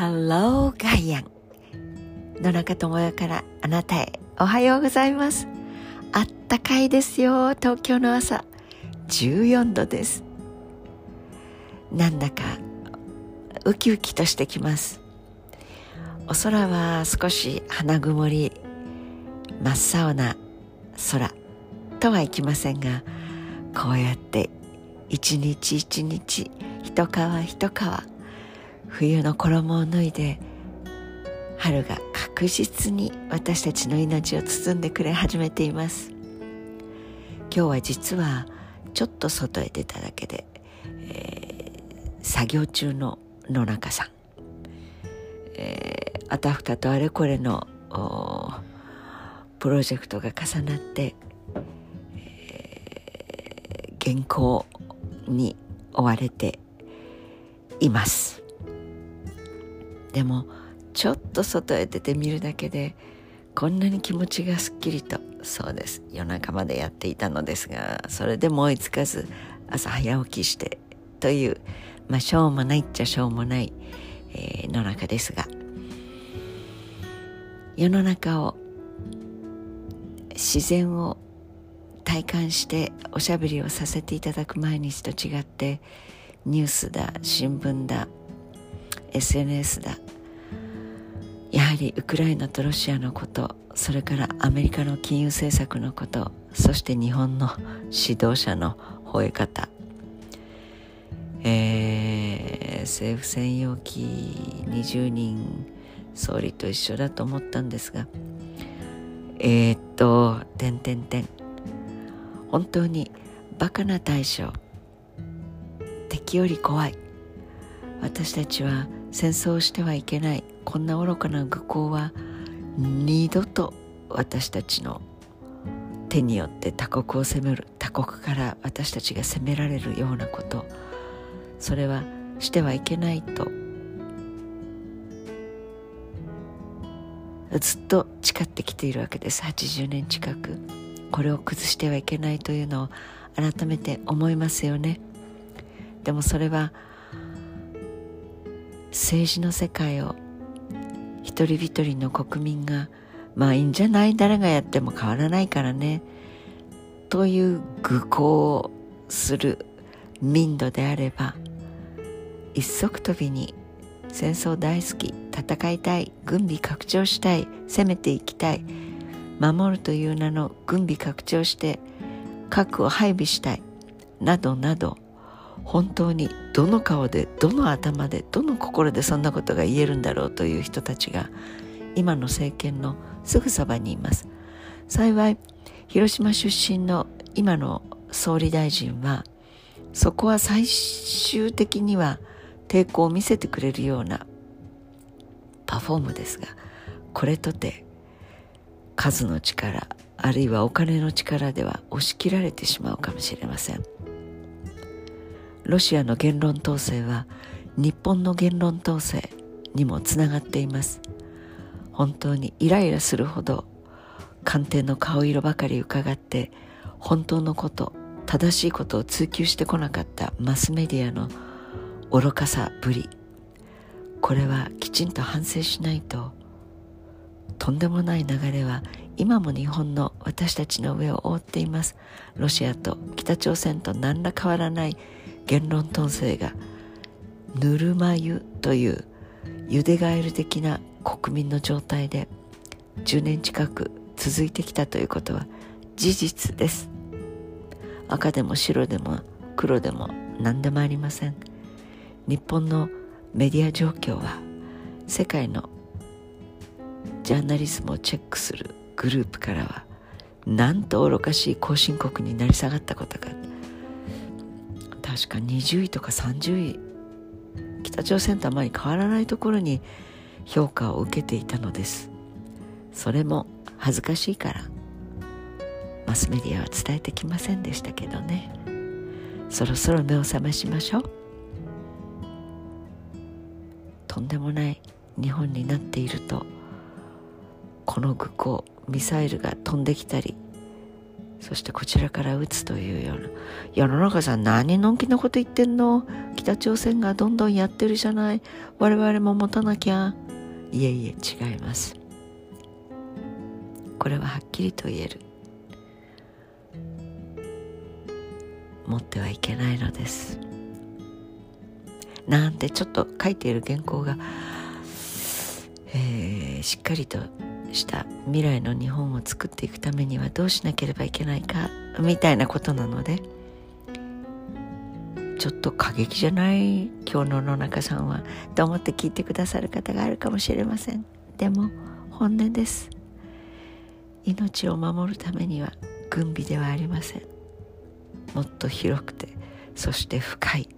Hello ガイアン野中智代からあなたへおはようございます。あったかいですよ東京の朝。14度です。なんだかウキウキとしてきます。お空は少し花曇り真っ青な空とはいきませんがこうやって一日一日一皮一皮冬の衣を脱いで春が確実に私たちの命を包んでくれ始めています。今日は実はちょっと外へ出ただけで、えー、作業中の野中さん、えー、あたふたとあれこれのプロジェクトが重なって、えー、原稿に追われています。でもちょっと外へ出てみるだけでこんなに気持ちがすっきりとそうです夜中までやっていたのですがそれでも追いつかず朝早起きしてというまあしょうもないっちゃしょうもない、えー、の中ですが世の中を自然を体感しておしゃべりをさせていただく毎日と違ってニュースだ新聞だ SNS だ。やはりウクライナとロシアのことそれからアメリカの金融政策のことそして日本の指導者の吠え方、えー、政府専用機20人総理と一緒だと思ったんですがえー、っと「てんてんてん」本当にバカな対象。敵より怖い。私たちは戦争をしてはいけない。こんな愚かな愚行は二度と私たちの手によって他国を攻める。他国から私たちが攻められるようなこと。それはしてはいけないと。ずっと誓ってきているわけです。80年近く。これを崩してはいけないというのを改めて思いますよね。でもそれは政治の世界を一人一人の国民がまあいいんじゃない？誰がやっても変わらないからね。という愚行をする民度であれば一足飛びに戦争大好き戦いたい軍備拡張したい攻めていきたい守るという名の軍備拡張して核を配備したいなどなど。本当にどの顔でどの頭でどの心でそんなことが言えるんだろうという人たちが今の政権のすぐそばにいます。幸い広島出身の今の総理大臣はそこは最終的には抵抗を見せてくれるようなパフォームですがこれとて数の力あるいはお金の力では押し切られてしまうかもしれません。ロシアの言論統制は日本の言論統制にもつながっています。本当にイライラするほど官邸の顔色ばかり伺って本当のこと正しいことを追求してこなかったマスメディアの愚かさぶり。これはきちんと反省しないととんでもない流れは今も日本の私たちの上を覆っています。ロシアと北朝鮮と何ら変わらない言論統制がぬるま湯というゆでガエル的な国民の状態で10年近く続いてきたということは事実です。赤でも白でも黒でも何でもありません。日本のメディア状況は世界のジャーナリズムをチェックするグループからはなんと愚かしい後進国になり下がったことか。確か20位とか30位。北朝鮮とあまり変わらないところに評価を受けていたのです。それも恥ずかしいから。マスメディアは伝えてきませんでしたけどね。そろそろ目を覚ましましょう。とんでもない日本になっているとこの愚行ミサイルが飛んできたりそしてこちらから撃つというような。世の中さん何のんきなこと言ってんの？北朝鮮がどんどんやってるじゃない。我々も持たなきゃ。いえいえ違います。これははっきりと言える。持ってはいけないのです。なんてちょっと書いている原稿が、えー、しっかりとした未来の日本を作っていくためにはどうしなければいけないかみたいなことなのでちょっと過激じゃない今日の野中さんはと思って聞いてくださる方があるかもしれません。でも本音です。命を守るためには軍備ではありません。もっと広くてそして深い。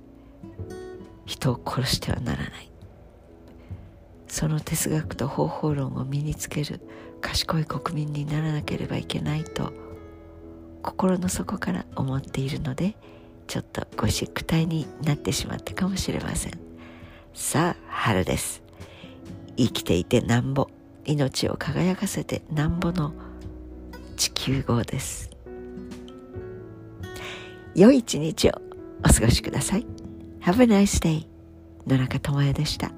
人を殺してはならない。その哲学と方法論を身につける賢い国民にならなければいけないと心の底から思っているのでちょっとゴシック体になってしまったかもしれません。さあ春です。生きていてなんぼ命を輝かせてなんぼの地球号です。良い一日をお過ごしください。Have a nice day 野中智也でした。